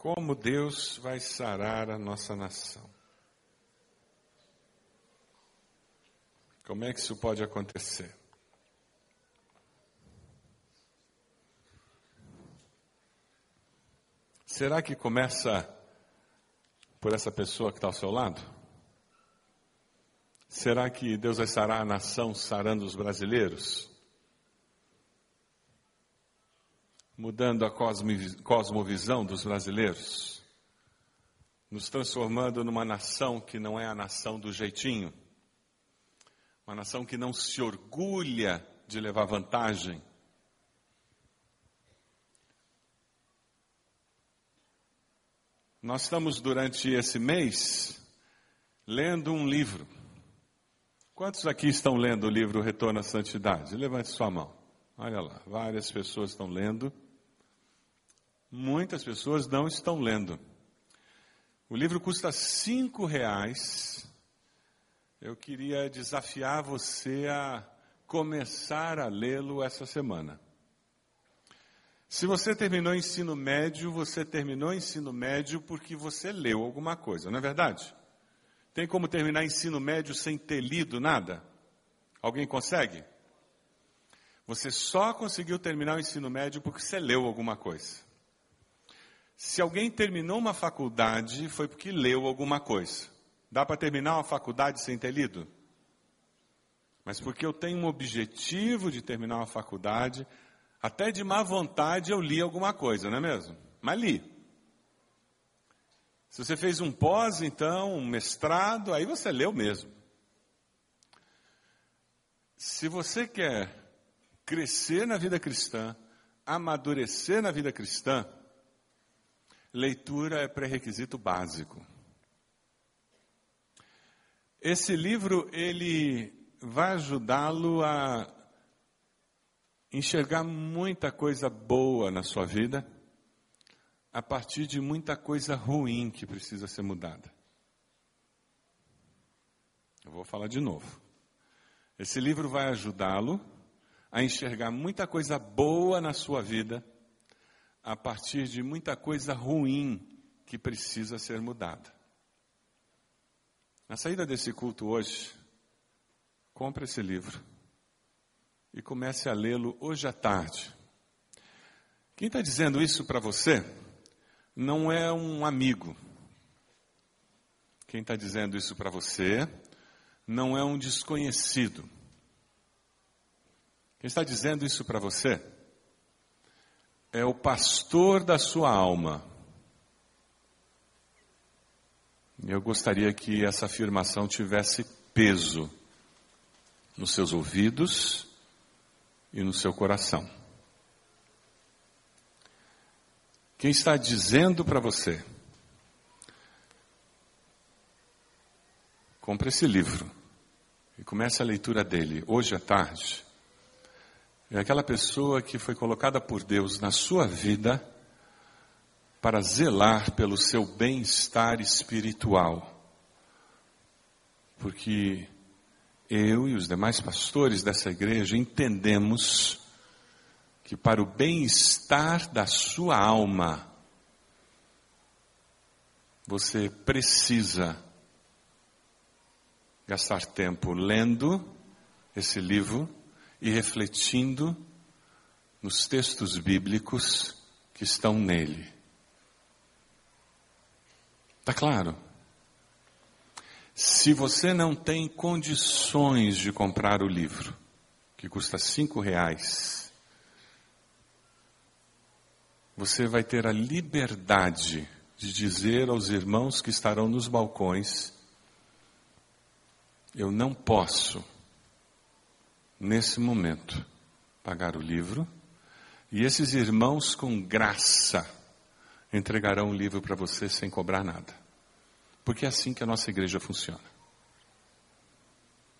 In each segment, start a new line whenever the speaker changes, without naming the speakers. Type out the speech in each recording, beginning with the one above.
Como Deus vai sarar a nossa nação? Como é que isso pode acontecer? Será que começa por essa pessoa que está ao seu lado? Será que Deus vai sarar a nação sarando os brasileiros? Mudando a cosmovisão dos brasileiros, nos transformando numa nação que não é a nação do jeitinho, uma nação que não se orgulha de levar vantagem. Nós estamos durante esse mês lendo um livro. Quantos aqui estão lendo o livro Retorno à Santidade? Levante sua mão. Olha lá, várias pessoas estão lendo. Muitas pessoas não estão lendo. O livro custa cinco reais. Eu queria desafiar você a começar a lê-lo essa semana. Se você terminou ensino médio, você terminou ensino médio porque você leu alguma coisa, não é verdade? Tem como terminar ensino médio sem ter lido nada? Alguém consegue? Você só conseguiu terminar o ensino médio porque você leu alguma coisa. Se alguém terminou uma faculdade, foi porque leu alguma coisa. Dá para terminar uma faculdade sem ter lido? Mas porque eu tenho um objetivo de terminar uma faculdade, até de má vontade eu li alguma coisa, não é mesmo? Mas li. Se você fez um pós, então, um mestrado, aí você leu mesmo. Se você quer crescer na vida cristã, amadurecer na vida cristã, Leitura é pré-requisito básico. Esse livro ele vai ajudá-lo a enxergar muita coisa boa na sua vida a partir de muita coisa ruim que precisa ser mudada. Eu vou falar de novo. Esse livro vai ajudá-lo a enxergar muita coisa boa na sua vida a partir de muita coisa ruim que precisa ser mudada. Na saída desse culto hoje, compre esse livro e comece a lê-lo hoje à tarde. Quem está dizendo isso para você não é um amigo. Quem está dizendo isso para você não é um desconhecido. Quem está dizendo isso para você é o pastor da sua alma. Eu gostaria que essa afirmação tivesse peso nos seus ouvidos e no seu coração. Quem está dizendo para você, compre esse livro e comece a leitura dele hoje à tarde. É aquela pessoa que foi colocada por Deus na sua vida para zelar pelo seu bem-estar espiritual. Porque eu e os demais pastores dessa igreja entendemos que para o bem-estar da sua alma, você precisa gastar tempo lendo esse livro e refletindo nos textos bíblicos que estão nele. Está claro? Se você não tem condições de comprar o livro, que custa cinco reais, você vai ter a liberdade de dizer aos irmãos que estarão nos balcões: eu não posso nesse momento, pagar o livro, e esses irmãos, com graça, entregarão o livro para você sem cobrar nada. Porque é assim que a nossa igreja funciona.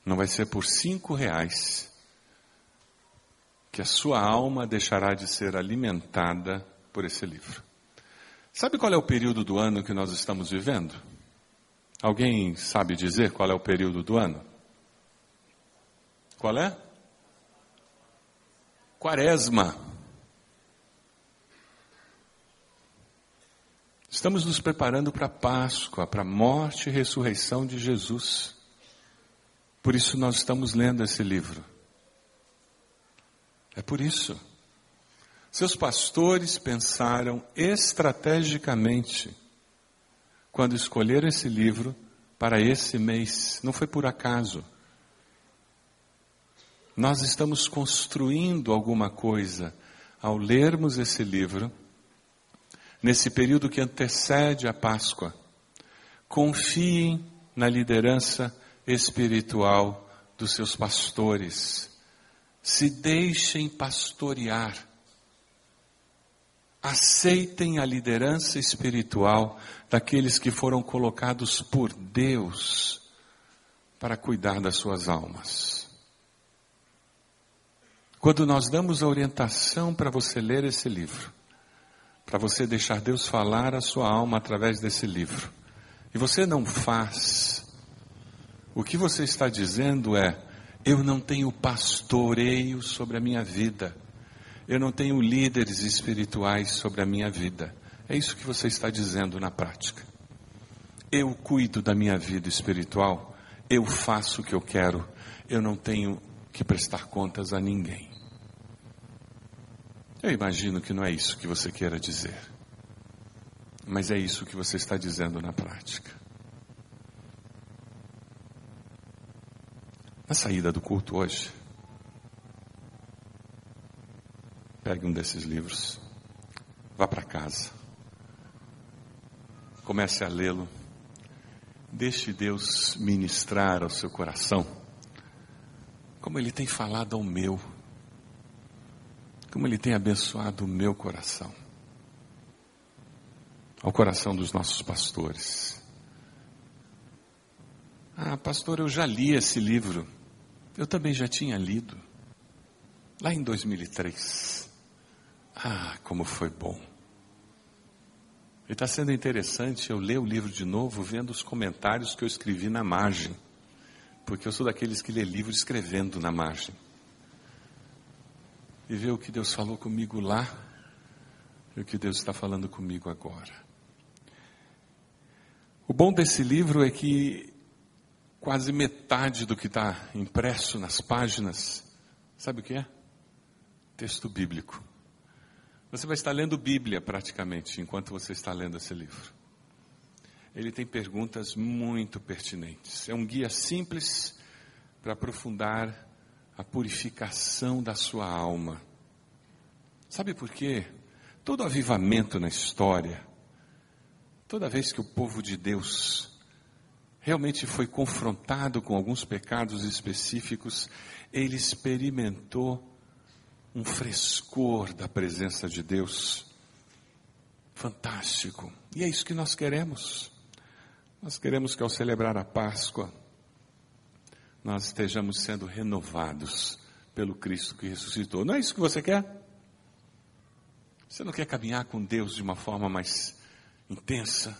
Não vai ser por cinco reais que a sua alma deixará de ser alimentada por esse livro. Sabe qual é o período do ano que nós estamos vivendo? Alguém sabe dizer qual é o período do ano? Qual é? Quaresma. Estamos nos preparando para a Páscoa, para a morte e ressurreição de Jesus. Por isso nós estamos lendo esse livro. É por isso. Seus pastores pensaram estrategicamente quando escolheram esse livro para esse mês. Não foi por acaso. Nós estamos construindo alguma coisa ao lermos esse livro, nesse período que antecede a Páscoa. Confiem na liderança espiritual dos seus pastores. Se deixem pastorear. Aceitem a liderança espiritual daqueles que foram colocados por Deus para cuidar das suas almas. Quando nós damos a orientação para você ler esse livro, para você deixar Deus falar a sua alma através desse livro, e você não faz, o que você está dizendo é: eu não tenho pastoreio sobre a minha vida, eu não tenho líderes espirituais sobre a minha vida. É isso que você está dizendo na prática. Eu cuido da minha vida espiritual, eu faço o que eu quero, eu não tenho que prestar contas a ninguém. Eu imagino que não é isso que você queira dizer, mas é isso que você está dizendo na prática. Na saída do culto hoje, pegue um desses livros, vá para casa, comece a lê-lo, deixe Deus ministrar ao seu coração, como Ele tem falado ao meu, como Ele tem abençoado o meu coração, ao coração dos nossos pastores. Ah, pastor, eu já li esse livro. Eu também já tinha lido. Lá em 2003. Ah, como foi bom. E está sendo interessante eu ler o livro de novo, vendo os comentários que eu escrevi na margem. Porque eu sou daqueles que lê livro escrevendo na margem. E ver o que Deus falou comigo lá e o que Deus está falando comigo agora. O bom desse livro é que quase metade do que está impresso nas páginas, sabe o que é? Texto bíblico. Você vai estar lendo Bíblia praticamente enquanto você está lendo esse livro. Ele tem perguntas muito pertinentes. É um guia simples para aprofundar a purificação da sua alma. Sabe por quê? Todo avivamento na história, toda vez que o povo de Deus realmente foi confrontado com alguns pecados específicos, ele experimentou um frescor da presença de Deus. Fantástico. E é isso que nós queremos. Nós queremos que ao celebrar a Páscoa, nós estejamos sendo renovados pelo Cristo que ressuscitou. Não é isso que você quer? Você não quer caminhar com Deus de uma forma mais intensa,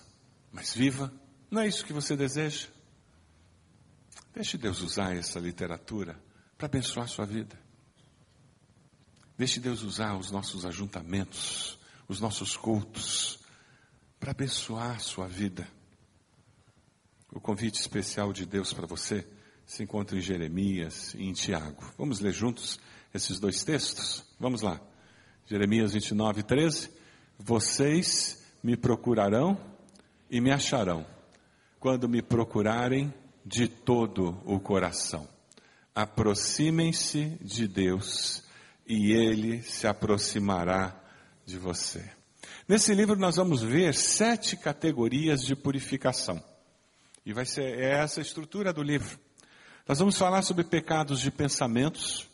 mais viva? Não é isso que você deseja? Deixe Deus usar essa literatura para abençoar a sua vida. Deixe Deus usar os nossos ajuntamentos, os nossos cultos, para abençoar a sua vida. O convite especial de Deus para você se encontra em Jeremias e em Tiago. Vamos ler juntos esses dois textos? Vamos lá. Jeremias 29, 13. Vocês me procurarão e me acharão quando me procurarem de todo o coração. Aproximem-se de Deus e Ele se aproximará de você. Nesse livro nós vamos ver sete categorias de purificação. E vai ser é essa a estrutura do livro. Nós vamos falar sobre pecados de pensamentos,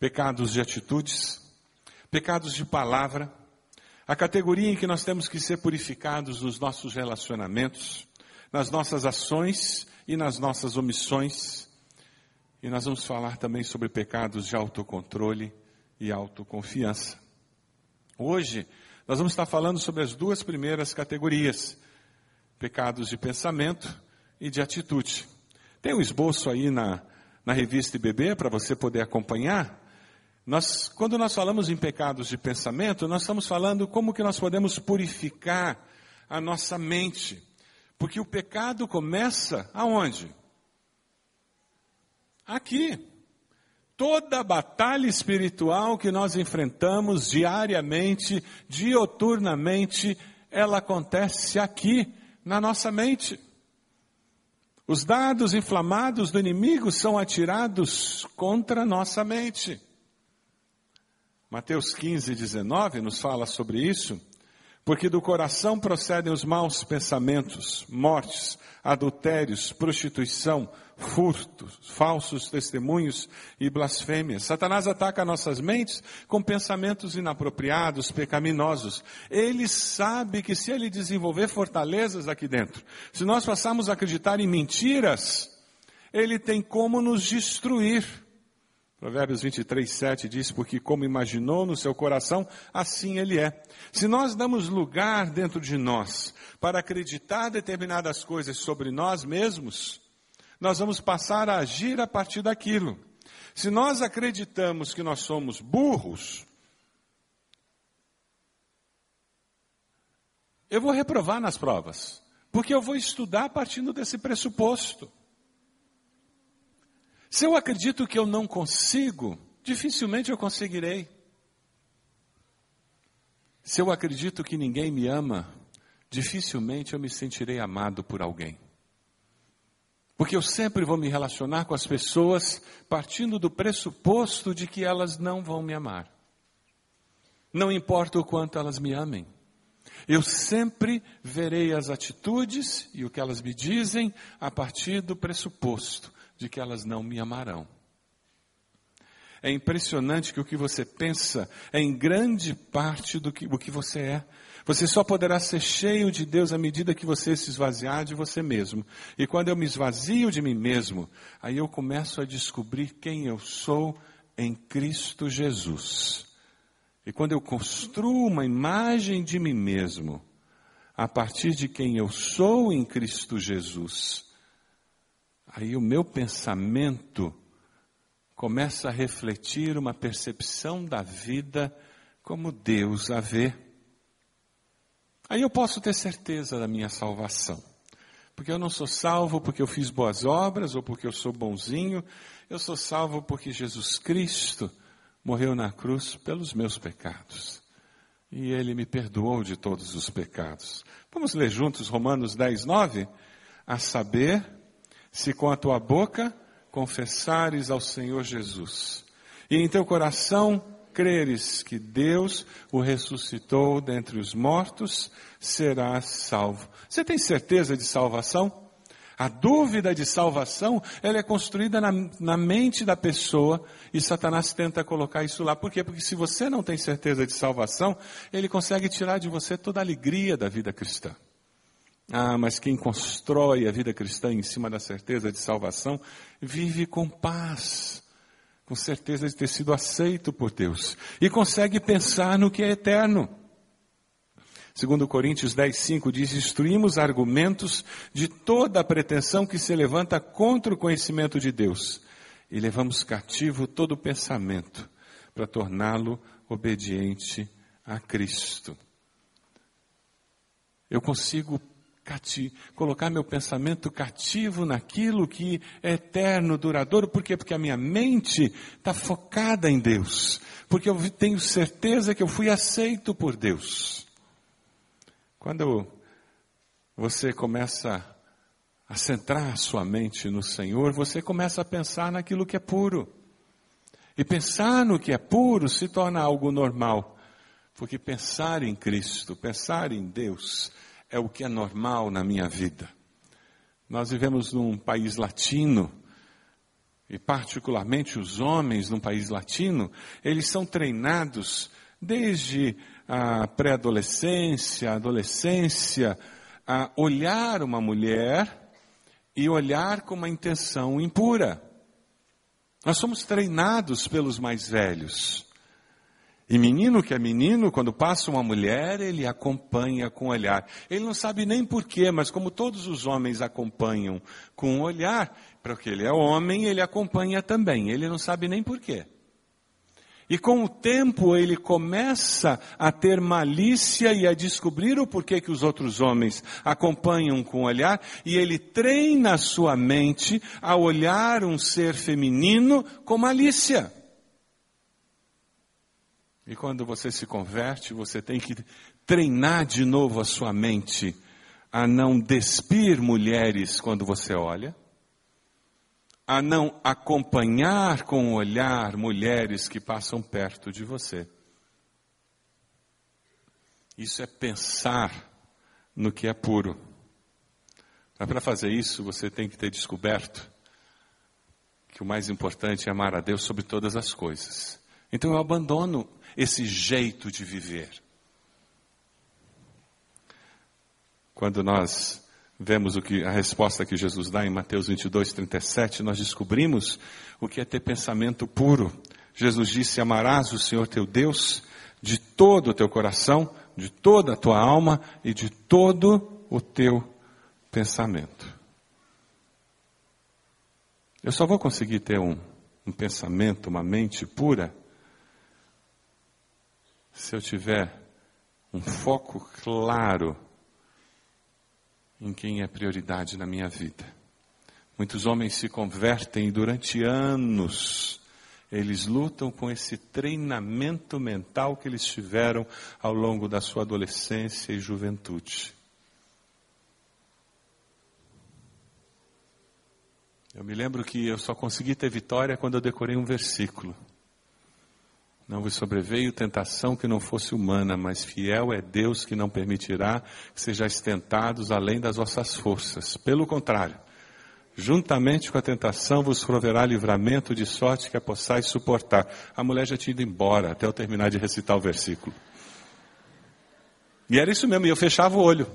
pecados de atitudes, pecados de palavra, a categoria em que nós temos que ser purificados nos nossos relacionamentos, nas nossas ações e nas nossas omissões. E nós vamos falar também sobre pecados de autocontrole e autoconfiança. Hoje, nós vamos estar falando sobre as duas primeiras categorias: pecados de pensamento e de atitude. Tem um esboço aí na, na revista IBB para você poder acompanhar. Nós, quando nós falamos em pecados de pensamento, nós estamos falando como que nós podemos purificar a nossa mente. Porque o pecado começa aonde? Aqui. Toda batalha espiritual que nós enfrentamos diariamente, dioturnamente, ela acontece aqui, na nossa mente. Os dados inflamados do inimigo são atirados contra nossa mente. Mateus 15, 19 nos fala sobre isso. Porque do coração procedem os maus pensamentos, mortes, adultérios, prostituição, furtos, falsos testemunhos e blasfêmias. Satanás ataca nossas mentes com pensamentos inapropriados, pecaminosos. Ele sabe que se ele desenvolver fortalezas aqui dentro, se nós passarmos a acreditar em mentiras, ele tem como nos destruir. Provérbios 23, 7 diz, porque como imaginou no seu coração, assim ele é. Se nós damos lugar dentro de nós para acreditar determinadas coisas sobre nós mesmos, nós vamos passar a agir a partir daquilo. Se nós acreditamos que nós somos burros, eu vou reprovar nas provas, porque eu vou estudar partindo desse pressuposto. Se eu acredito que eu não consigo, dificilmente eu conseguirei. Se eu acredito que ninguém me ama, dificilmente eu me sentirei amado por alguém. Porque eu sempre vou me relacionar com as pessoas partindo do pressuposto de que elas não vão me amar. Não importa o quanto elas me amem. Eu sempre verei as atitudes e o que elas me dizem a partir do pressuposto de que elas não me amarão. É impressionante que o que você pensa é em grande parte do que, o que você é. Você só poderá ser cheio de Deus à medida que você se esvaziar de você mesmo. E quando eu me esvazio de mim mesmo, aí eu começo a descobrir quem eu sou em Cristo Jesus. E quando eu construo uma imagem de mim mesmo, a partir de quem eu sou em Cristo Jesus, aí o meu pensamento começa a refletir uma percepção da vida como Deus a vê. Aí eu posso ter certeza da minha salvação. Porque eu não sou salvo porque eu fiz boas obras ou porque eu sou bonzinho. Eu sou salvo porque Jesus Cristo morreu na cruz pelos meus pecados. E Ele me perdoou de todos os pecados. Vamos ler juntos Romanos 10, 9? A saber, se com a tua boca confessares ao Senhor Jesus e em teu coração creres que Deus o ressuscitou dentre os mortos, serás salvo. Você tem certeza de salvação? A dúvida de salvação, ela é construída na, na, mente da pessoa e Satanás tenta colocar isso lá. Por quê? Porque se você não tem certeza de salvação, ele consegue tirar de você toda a alegria da vida cristã. Ah, mas quem constrói a vida cristã em cima da certeza de salvação, vive com paz, com certeza de ter sido aceito por Deus e consegue pensar no que é eterno. Segundo Coríntios 10, 5 diz, destruímos argumentos de toda a pretensão que se levanta contra o conhecimento de Deus e levamos cativo todo pensamento para torná-lo obediente a Cristo. Eu consigo cati colocar meu pensamento cativo naquilo que é eterno, duradouro. Por quê? Porque a minha mente está focada em Deus. Porque eu tenho certeza que eu fui aceito por Deus. Quando você começa a centrar sua mente no Senhor, você começa a pensar naquilo que é puro. E pensar no que é puro se torna algo normal. Porque pensar em Cristo, pensar em Deus, é o que é normal na minha vida. Nós vivemos num país latino, e particularmente os homens num país latino, eles são treinados desde a pré-adolescência, adolescência, a olhar uma mulher e olhar com uma intenção impura. Nós somos treinados pelos mais velhos. E menino que é menino, quando passa uma mulher, ele acompanha com o olhar. Ele não sabe nem porquê, mas como todos os homens acompanham com o olhar, porque ele é homem, ele acompanha também. Ele não sabe nem porquê. E com o tempo ele começa a ter malícia e a descobrir o porquê que os outros homens acompanham com o olhar, e ele treina a sua mente a olhar um ser feminino com malícia. E quando você se converte, você tem que treinar de novo a sua mente a não despir mulheres quando você olha, a não acompanhar com o olhar mulheres que passam perto de você. Isso é pensar no que é puro. Mas para fazer isso, você tem que ter descoberto que o mais importante é amar a Deus sobre todas as coisas. Então eu abandono esse jeito de viver. Quando nós vemos o que, a resposta que Jesus dá em Mateus 22, 37, nós descobrimos o que é ter pensamento puro. Jesus disse: Amarás o Senhor teu Deus de todo o teu coração, de toda a tua alma e de todo o teu pensamento. Eu só vou conseguir ter um, um pensamento, uma mente pura, se eu tiver um foco claro em quem é prioridade na minha vida. Muitos homens se convertem e durante anos eles lutam com esse treinamento mental que eles tiveram ao longo da sua adolescência e juventude. Eu me lembro que eu só consegui ter vitória quando eu decorei um versículo. Não vos sobreveio tentação que não fosse humana, mas fiel é Deus que não permitirá que sejais tentados além das vossas forças. Pelo contrário, juntamente com a tentação vos proverá livramento de sorte que a possais suportar. A mulher já tinha ido embora até eu terminar de recitar o versículo. E era isso mesmo, e eu fechava o olho.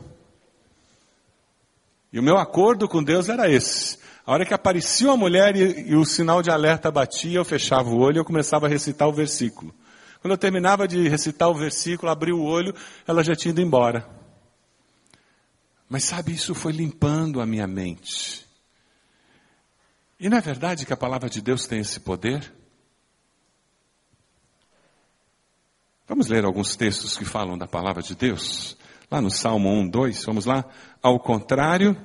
E o meu acordo com Deus era esse. A hora que aparecia uma mulher e, e, o sinal de alerta batia, eu fechava o olho e eu começava a recitar o versículo. Quando eu terminava de recitar o versículo, abri o olho, ela já tinha ido embora. Mas sabe, isso foi limpando a minha mente. E não é verdade que a palavra de Deus tem esse poder? Vamos ler alguns textos que falam da palavra de Deus? Lá no Salmo 1, 2, vamos lá. Ao contrário,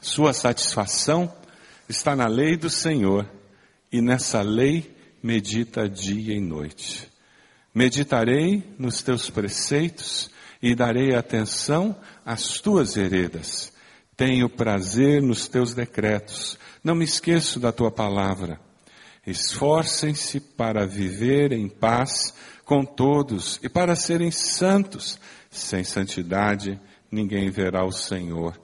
sua satisfação está na lei do Senhor e nessa lei medita dia e noite. Meditarei nos teus preceitos e darei atenção às tuas veredas. Tenho prazer nos teus decretos. Não me esqueço da tua palavra. Esforcem-se para viver em paz com todos e para serem santos. Sem santidade ninguém verá o Senhor.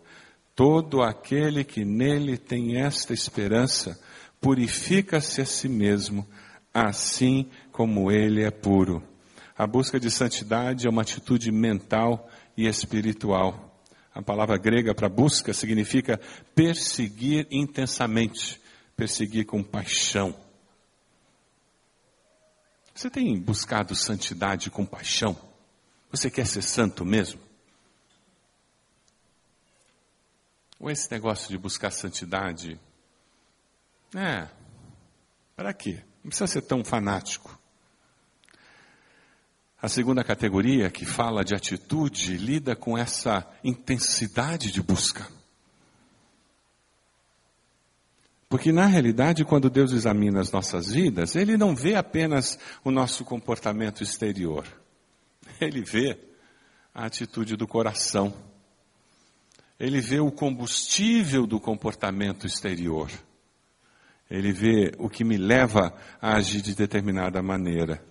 Todo aquele que nele tem esta esperança purifica-se a si mesmo, assim como ele é puro. A busca de santidade é uma atitude mental e espiritual. A palavra grega para busca significa perseguir intensamente, perseguir com paixão. Você tem buscado santidade com paixão? Você quer ser santo mesmo? Ou esse negócio de buscar santidade? É, para quê? Não precisa ser tão fanático. A segunda categoria, que fala de atitude, lida com essa intensidade de busca. Porque na realidade, quando Deus examina as nossas vidas, Ele não vê apenas o nosso comportamento exterior. Ele vê a atitude do coração ele vê o combustível do comportamento exterior. Ele vê o que me leva a agir de determinada maneira.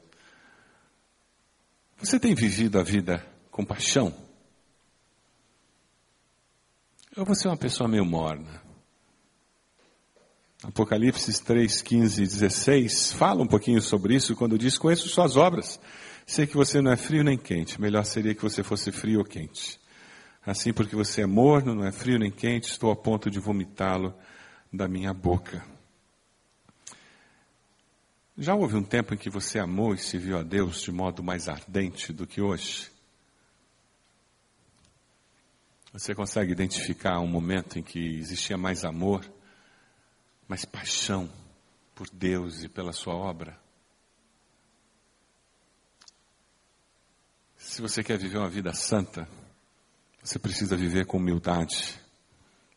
Você tem vivido a vida com paixão? Ou você é uma pessoa meio morna? Apocalipse 3, 15 e 16 fala um pouquinho sobre isso quando diz: Conheço suas obras. Sei que você não é frio nem quente. Melhor seria que você fosse frio ou quente. Assim, porque você é morno, não é frio nem quente, estou a ponto de vomitá-lo da minha boca. Já houve um tempo em que você amou e se viu a Deus de modo mais ardente do que hoje? Você consegue identificar um momento em que existia mais amor, mais paixão por Deus e pela sua obra? Se você quer viver uma vida santa, você precisa viver com humildade.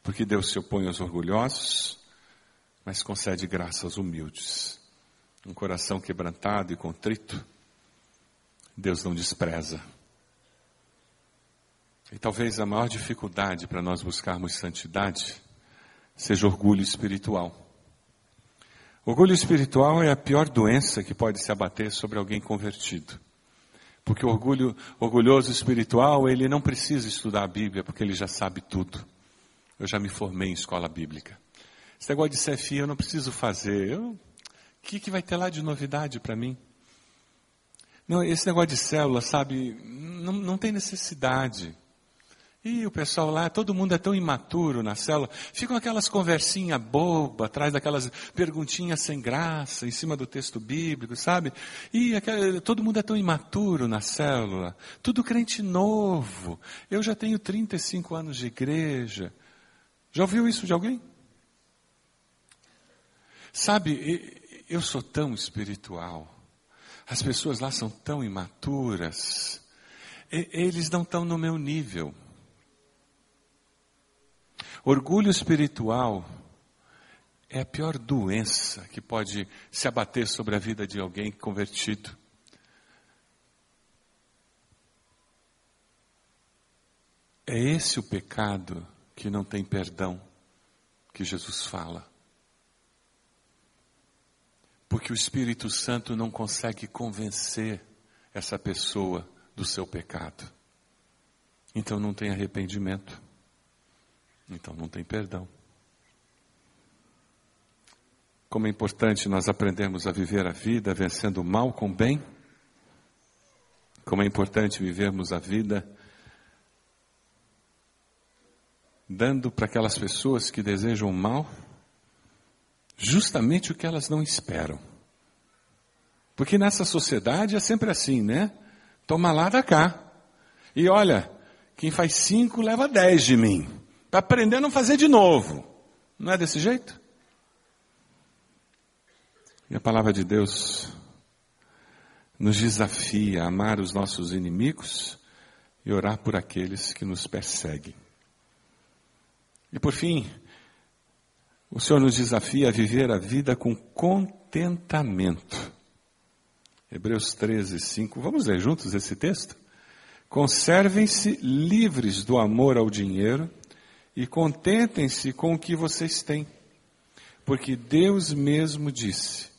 Porque Deus se opõe aos orgulhosos, mas concede graça aos humildes. Um coração quebrantado e contrito, Deus não despreza. E talvez a maior dificuldade para nós buscarmos santidade seja orgulho espiritual. Orgulho espiritual é a pior doença que pode se abater sobre alguém convertido. Porque o orgulho, orgulhoso espiritual, ele não precisa estudar a Bíblia, porque ele já sabe tudo. Eu já me formei em escola bíblica. Esse negócio de CFI eu não preciso fazer. O que, que vai ter lá de novidade para mim? Não, esse negócio de célula, sabe, não, não tem necessidade. E o pessoal lá, todo mundo é tão imaturo na célula, ficam aquelas conversinhas bobas, atrás daquelas perguntinhas sem graça, em cima do texto bíblico, sabe? E aquela, todo mundo é tão imaturo na célula, tudo crente novo. Eu já tenho 35 anos de igreja. Já ouviu isso de alguém? Sabe, eu sou tão espiritual. As pessoas lá são tão imaturas. Eles não estão no meu nível. Orgulho espiritual é a pior doença que pode se abater sobre a vida de alguém convertido. É esse o pecado que não tem perdão que Jesus fala. Porque o Espírito Santo não consegue convencer essa pessoa do seu pecado. Então não tem arrependimento. Então não tem perdão. Como é importante nós aprendermos a viver a vida vencendo o mal com o bem. Como é importante vivermos a vida dando para aquelas pessoas que desejam mal justamente o que elas não esperam. Porque nessa sociedade é sempre assim, né? Toma lá da cá. E olha, quem faz cinco leva dez de mim. Para aprender a fazer de novo. Não é desse jeito? E a palavra de Deus nos desafia a amar os nossos inimigos e orar por aqueles que nos perseguem. E por fim, o Senhor nos desafia a viver a vida com contentamento. Hebreus 13, 5. Vamos ler juntos esse texto? Conservem-se livres do amor ao dinheiro e contentem-se com o que vocês têm, porque Deus mesmo disse: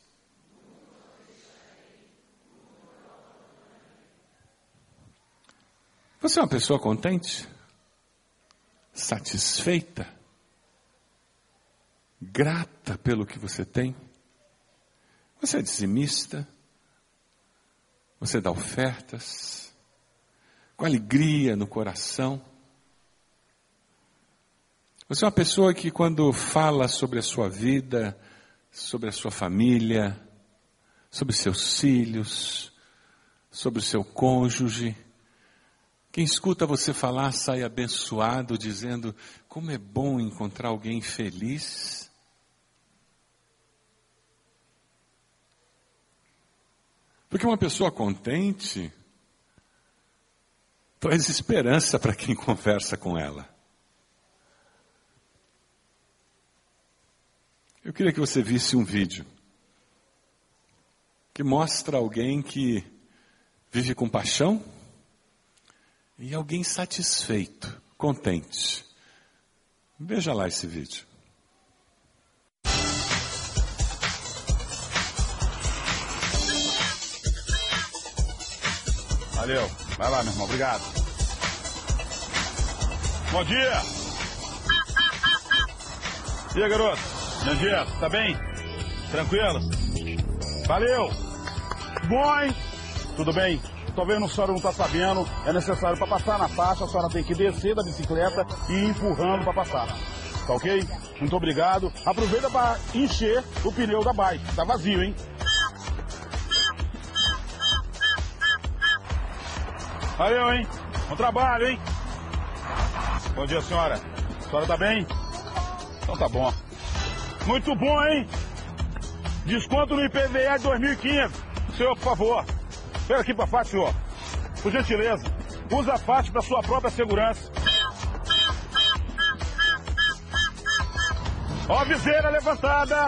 Você é uma pessoa contente? Satisfeita? Grata pelo que você tem? Você é dizimista? Você dá ofertas? Com alegria no coração? Você é uma pessoa que, quando fala sobre a sua vida, sobre a sua família, sobre seus filhos, sobre o seu cônjuge, quem escuta você falar sai abençoado, dizendo: como é bom encontrar alguém feliz. Porque uma pessoa contente traz esperança para quem conversa com ela. Eu queria que você visse um vídeo que mostra alguém que vive com paixão e alguém satisfeito, contente. Veja lá esse vídeo.
Valeu. Vai lá, meu irmão. Obrigado. Bom dia. E aí, garoto? Bom dia, tá bem? Tranquilo? Valeu! Bom? Tudo bem? Talvez a senhora não está sabendo, é necessário para passar na faixa, a senhora tem que descer da bicicleta e ir empurrando para passar. Tá ok? Muito obrigado. Aproveita para encher o pneu da bike. Tá vazio, hein? Valeu, hein? Bom trabalho, hein? Bom dia, senhora. A senhora tá bem? Então tá bom. Muito bom, hein? Desconto no IPVA de 2015. Senhor, por favor. Espera aqui para frente, senhor. por gentileza, use a faixa para sua própria segurança. Ó a viseira levantada.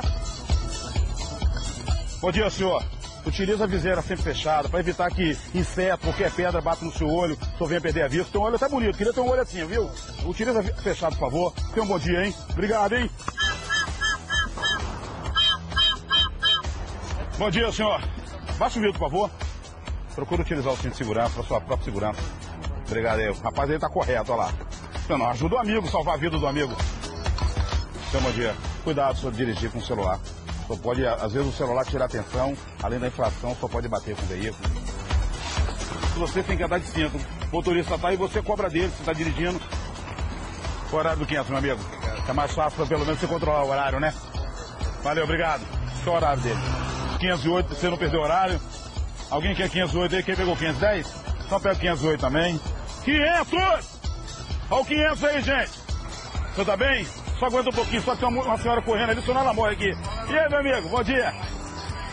Bom dia, senhor. Utiliza a viseira sempre fechada para evitar que inseto, qualquer pedra bata no seu olho, senhor venha perder a vista. Tem um olho bonito, queria ter um olho assim, viu? Utiliza fechado, por favor. Tenha um bom dia, hein? Obrigado, hein? Bom dia, senhor. Baixa o vidro, por favor. Procura utilizar o cinto de segurança para sua própria segurança. Obrigado aí. O rapaz aí tá correto, olha lá. Não, ajuda o amigo, salvar a vida do amigo. Seu bom dia. Cuidado se dirigir com o celular. Só pode, às vezes o celular tira atenção, além da inflação, só pode bater com o veículo. Se você tem que andar de cinto, o motorista tá aí, você cobra dele, você está dirigindo. O horário do 500, meu amigo. É mais fácil pelo menos você controlar o horário, né? Valeu, obrigado. O horário dele? 508, você não perdeu horário. Alguém quer 508 aí? Quem pegou 510? Só pega 508 também. 500! Olha o 500 aí, gente. Você tá bem? Só aguenta um pouquinho, só tem uma, uma senhora correndo ali, senão ela morre aqui. E aí, meu amigo, bom dia.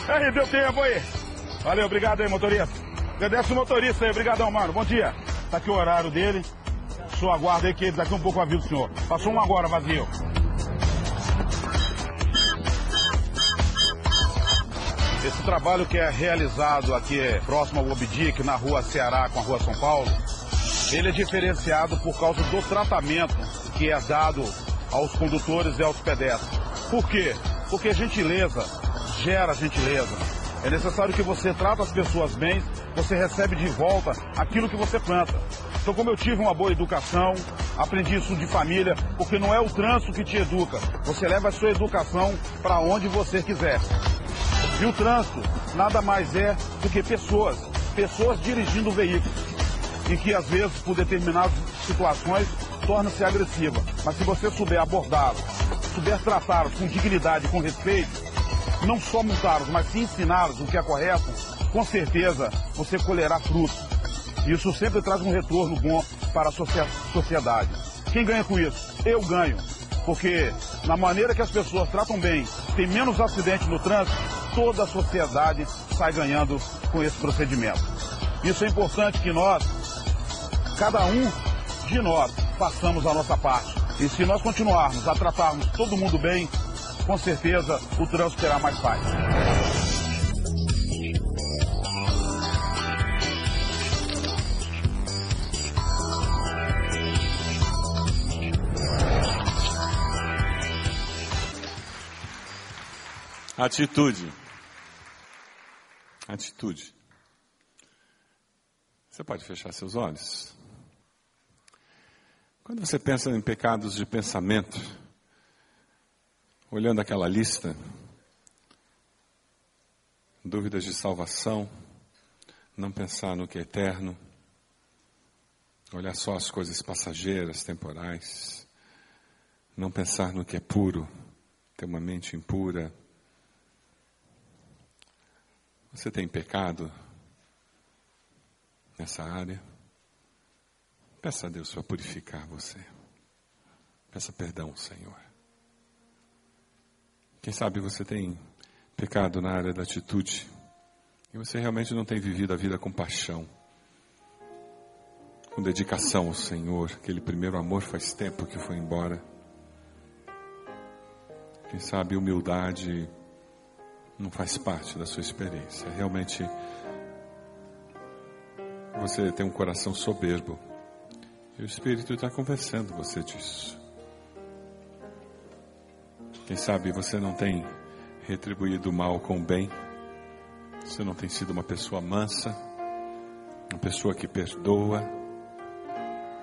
Aí, deu tempo aí. Valeu, obrigado aí, motorista. Agradece o motorista aí, obrigadão, mano. Bom dia. Tá aqui o horário dele. Sua aguarda aí que daqui um pouco avisa o senhor. Passou um agora, vazio. Esse trabalho que é realizado aqui próximo ao Obdic, na rua Ceará com a rua São Paulo, ele é diferenciado por causa do tratamento que é dado aos condutores e aos pedestres. Por quê? Porque gentileza gera gentileza. É necessário que você trate as pessoas bem, você recebe de volta aquilo que você planta. Então, como eu tive uma boa educação, aprendi isso de família, porque não é o trânsito que te educa, você leva a sua educação para onde você quiser. E o trânsito nada mais é do que pessoas, pessoas dirigindo o veículo, em que às vezes, por determinadas situações, torna-se agressiva. Mas se você souber abordá-los, souber tratá-los com dignidade, com respeito, não só multá-los, mas sim ensiná-los o que é correto, com certeza você colherá frutos. Isso sempre traz um retorno bom para a sociedade. Quem ganha com isso? Eu ganho. Porque na maneira que as pessoas tratam bem, tem menos acidentes no trânsito, toda a sociedade sai ganhando com esse procedimento. Isso é importante que nós, cada um de nós, façamos a nossa parte. E se nós continuarmos a tratarmos todo mundo bem, com certeza o trânsito terá mais paz.
Atitude. Atitude. Você pode fechar seus olhos? Quando você pensa em pecados de pensamento, olhando aquela lista, dúvidas de salvação, não pensar no que é eterno, olhar só as coisas passageiras, temporais, não pensar no que é puro, ter uma mente impura. Você tem pecado nessa área? Peça a Deus para purificar você. Peça perdão, Senhor. Quem sabe você tem pecado na área da atitude e você realmente não tem vivido a vida com paixão, com dedicação ao Senhor. Aquele primeiro amor faz tempo que foi embora. Quem sabe humildade não faz parte da sua experiência. Realmente você tem um coração soberbo. E o Espírito está conversando você disso. Quem sabe você não tem retribuído o mal com o bem. Você não tem sido uma pessoa mansa, uma pessoa que perdoa,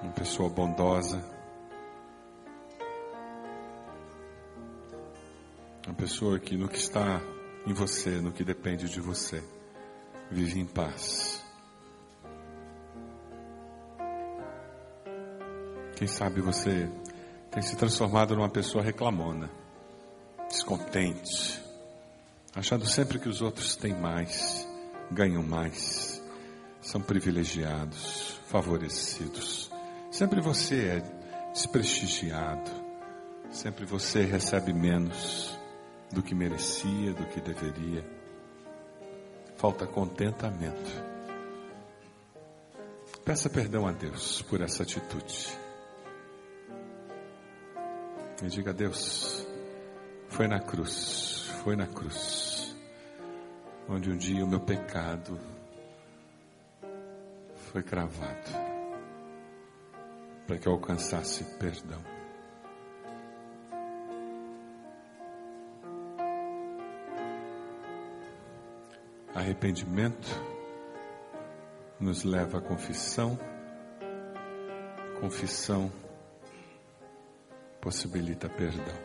uma pessoa bondosa, uma pessoa que no que está em você, no que depende de você, vive em paz. Quem sabe você tem se transformado numa pessoa reclamona, descontente, achando sempre que os outros têm mais, ganham mais, são privilegiados, favorecidos. Sempre você é desprestigiado, sempre você recebe menos do que merecia, do que deveria. Falta contentamento. Peça perdão a Deus por essa atitude. E diga a Deus, foi na cruz, foi na cruz, onde um dia o meu pecado foi cravado, para que eu alcançasse perdão. Arrependimento nos leva à confissão, confissão possibilita perdão.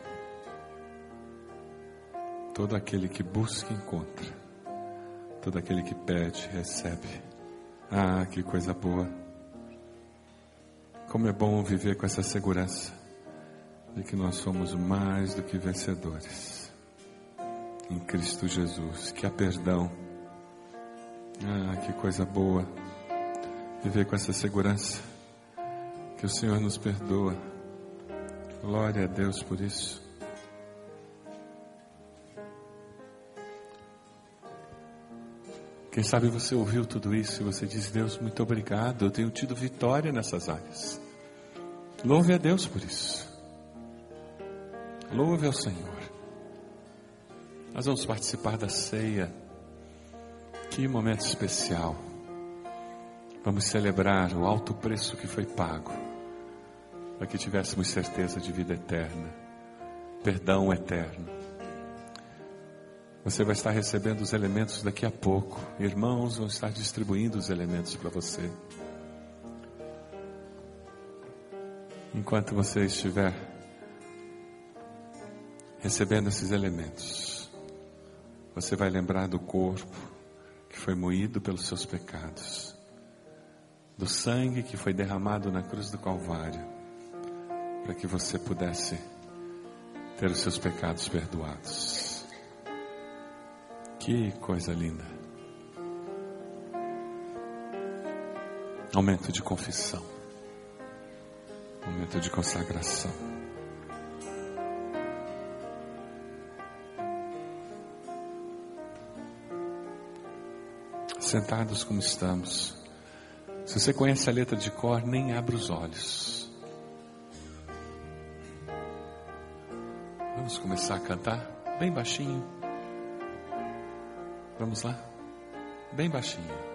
Todo aquele que busca, encontra. Todo aquele que pede, recebe. Ah, que coisa boa. Como é bom viver com essa segurança de que nós somos mais do que vencedores em Cristo Jesus, que há perdão ah, que coisa boa viver com essa segurança que o Senhor nos perdoa. Glória a Deus por isso. Quem sabe você ouviu tudo isso e você diz: Deus, muito obrigado, eu tenho tido vitória nessas áreas. Louve a Deus por isso. Louve ao Senhor. Nós vamos participar da ceia. Que momento especial. Vamos celebrar o alto preço que foi pago para que tivéssemos certeza de vida eterna, perdão eterno. Você vai estar recebendo os elementos daqui a pouco. Irmãos vão estar distribuindo os elementos para você. Enquanto você estiver recebendo esses elementos, você vai lembrar do corpo, que foi moído pelos seus pecados, do sangue que foi derramado na cruz do Calvário, para que você pudesse ter os seus pecados perdoados. Que coisa linda! Aumento de confissão, aumento de consagração. Sentados como estamos. Se você conhece a letra de cor, nem abra os olhos. Vamos começar a cantar bem baixinho. Vamos lá? Bem baixinho.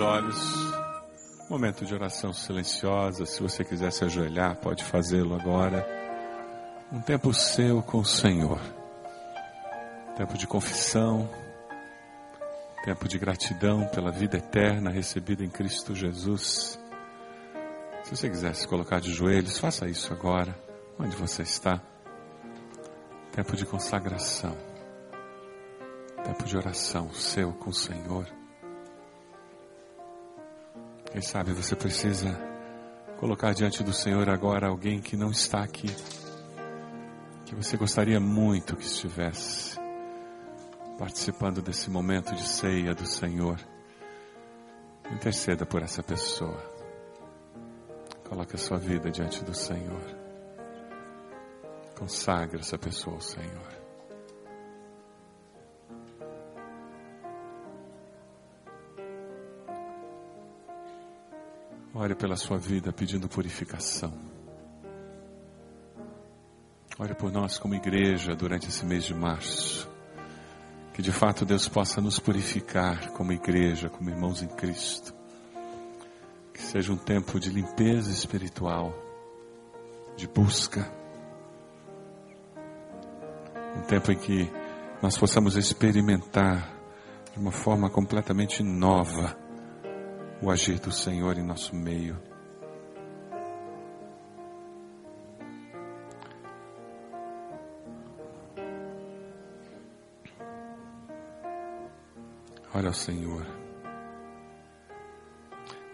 Olhos. Momento de oração silenciosa. Se você quiser se ajoelhar, pode fazê-lo agora. Um tempo seu com o Senhor. Tempo de confissão. Tempo de gratidão pela vida eterna recebida em Cristo Jesus. Se você quiser se colocar de joelhos, faça isso agora, onde você está. Tempo de consagração. Tempo de oração seu com o Senhor. Quem sabe você precisa colocar diante do Senhor agora alguém que não está aqui, que você gostaria muito que estivesse participando desse momento de ceia do Senhor. Interceda por essa pessoa. Coloque a sua vida diante do Senhor. Consagre essa pessoa ao Senhor. Ore pela sua vida pedindo purificação. Ore por nós como igreja durante esse mês de março. Que de fato Deus possa nos purificar como igreja, como irmãos em Cristo. Que seja um tempo de limpeza espiritual, de busca. Um tempo em que nós possamos experimentar de uma forma completamente nova o agir do Senhor em nosso meio. Olha ao Senhor,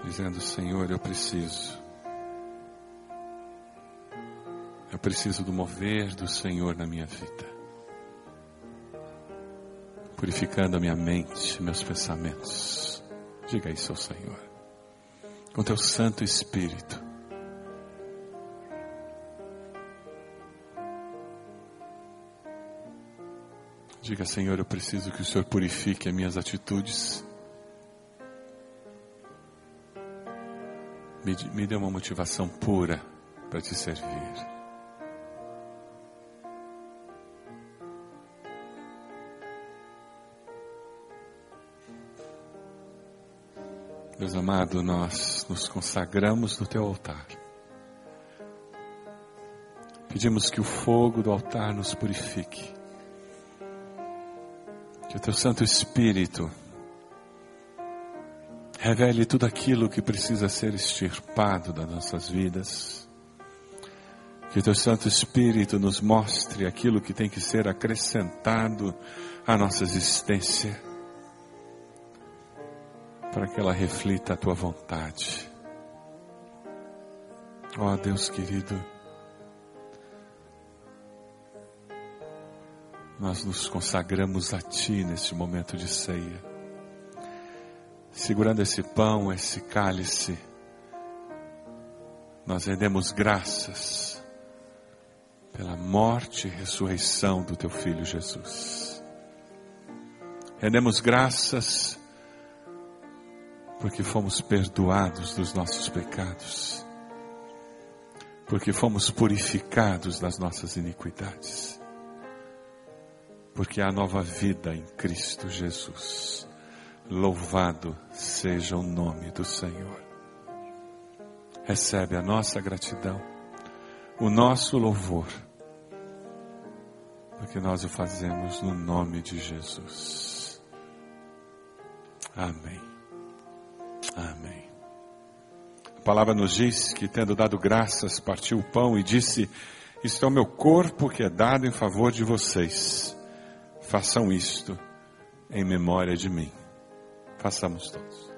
dizendo: Senhor, eu preciso. Eu preciso do mover do Senhor na minha vida, purificando a minha mente, meus pensamentos Diga isso ao Senhor. Com teu Santo Espírito. Diga, Senhor, eu preciso que o Senhor purifique as minhas atitudes. Me, me dê uma motivação pura para te servir. Deus amado, nós nos consagramos no teu altar. Pedimos que o fogo do altar nos purifique. Que o teu Santo Espírito revele tudo aquilo que precisa ser extirpado das nossas vidas. Que o teu Santo Espírito nos mostre aquilo que tem que ser acrescentado à nossa existência para que ela reflita a tua vontade. Ó oh, Deus querido, nós nos consagramos a Ti neste momento de ceia, segurando esse pão, esse cálice, nós rendemos graças pela morte e ressurreição do Teu Filho Jesus. Rendemos graças porque fomos perdoados dos nossos pecados, porque fomos purificados das nossas iniquidades, porque há nova vida em Cristo Jesus. Louvado seja o nome do Senhor. Recebe a nossa gratidão
o nosso louvor, porque nós o fazemos no nome de Jesus. Amém. Amém. A palavra nos diz que, tendo dado graças, partiu o pão e disse: Isto é o meu corpo que é dado em favor de vocês. Façam isto em memória de mim. Façamos todos.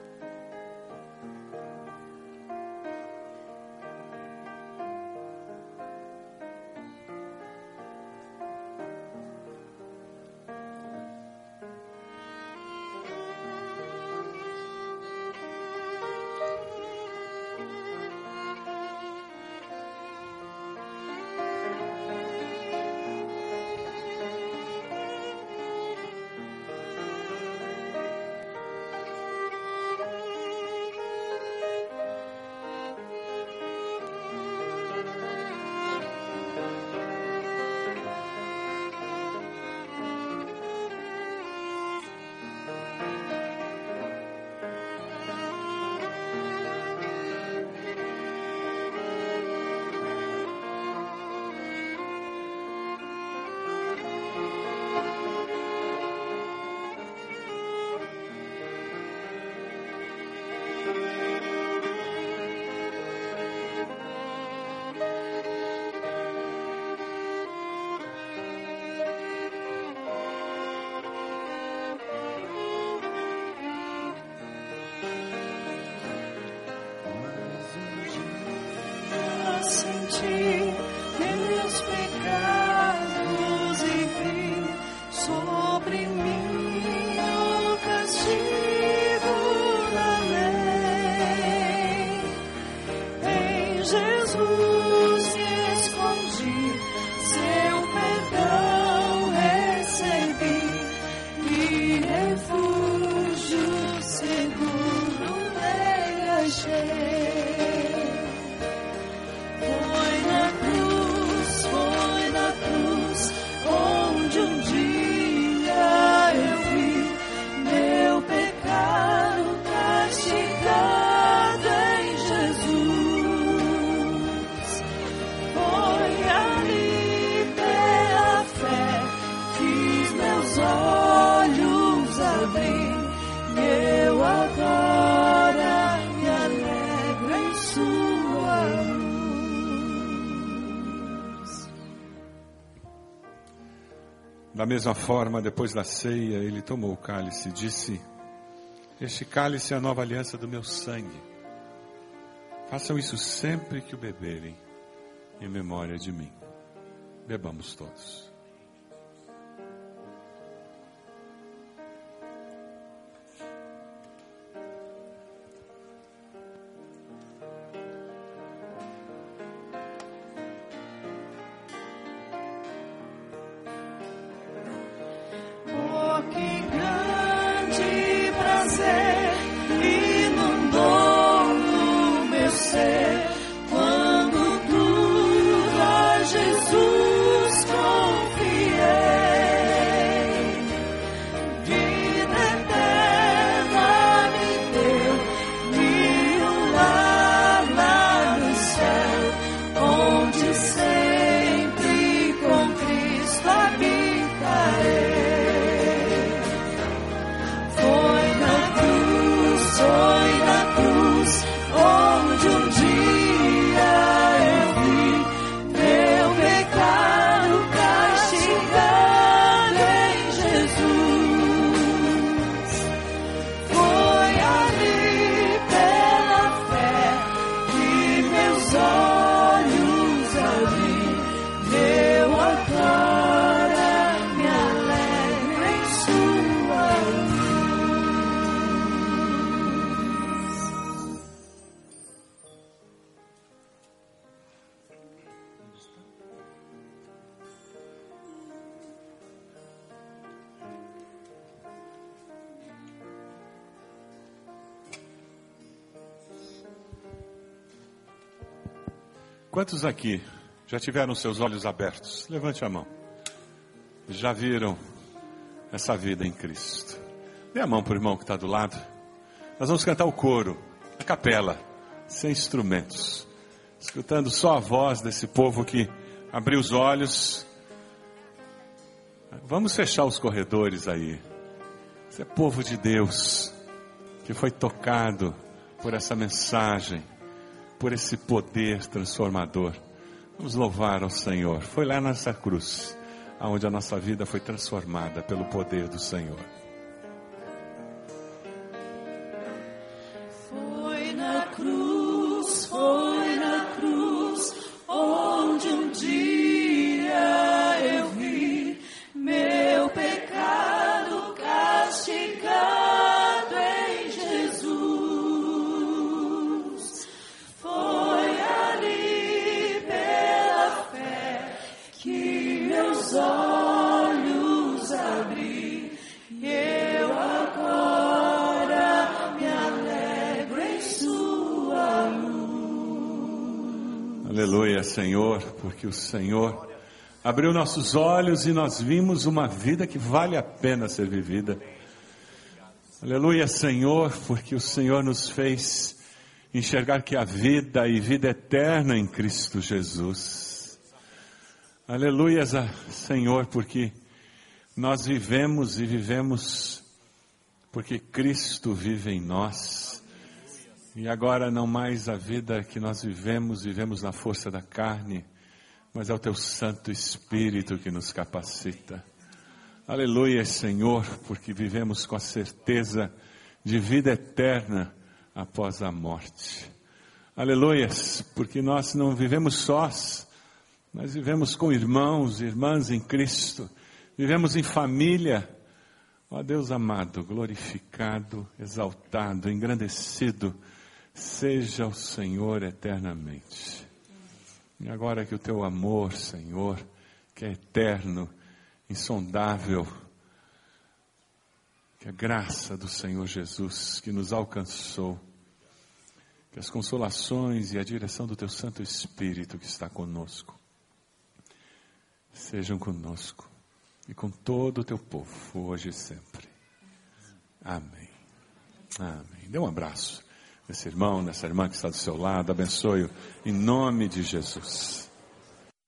Mesma forma, depois da ceia, ele tomou o cálice e disse: Este cálice é a nova aliança do meu sangue. Façam isso sempre que o beberem, em memória de mim. Bebamos todos. Quantos aqui já tiveram seus olhos abertos? Levante a mão. Já viram essa vida em Cristo? Dê a mão para o irmão que está do lado. Nós vamos cantar o coro, a capela, sem instrumentos.
escutando só a voz desse povo que abriu os olhos. Vamos fechar os corredores aí. Esse é povo de Deus que foi tocado por essa mensagem, por esse poder transformador. Vamos louvar ao Senhor. Foi lá nessa cruz, aonde a nossa vida foi transformada pelo poder do Senhor. Aleluia, Senhor, porque o Senhor abriu nossos olhos e nós vimos uma vida que vale a pena ser vivida. Aleluia, Senhor, porque o Senhor nos fez enxergar que há vida e vida eterna em Cristo Jesus. Aleluia, Senhor, porque nós vivemos e vivemos porque Cristo vive em nós. E agora não mais a vida que nós vivemos, vivemos na força da carne, mas é o teu Santo Espírito que nos capacita. Aleluia, Senhor, porque vivemos com a certeza de vida eterna após a morte. Aleluias, porque nós não vivemos sós, nós vivemos com irmãos e irmãs em Cristo, vivemos em família. Ó Deus amado, glorificado, exaltado, engrandecido, seja o Senhor eternamente. E agora que o teu amor, Senhor, que é eterno, insondável, que a graça do Senhor Jesus que nos alcançou, que as consolações e a direção do teu Santo Espírito que está conosco, sejam conosco e com todo o teu povo, hoje e sempre. Amém. Amém. Dê um abraço nesse irmão, nessa irmã que está do seu lado, abençoe-o em nome de Jesus.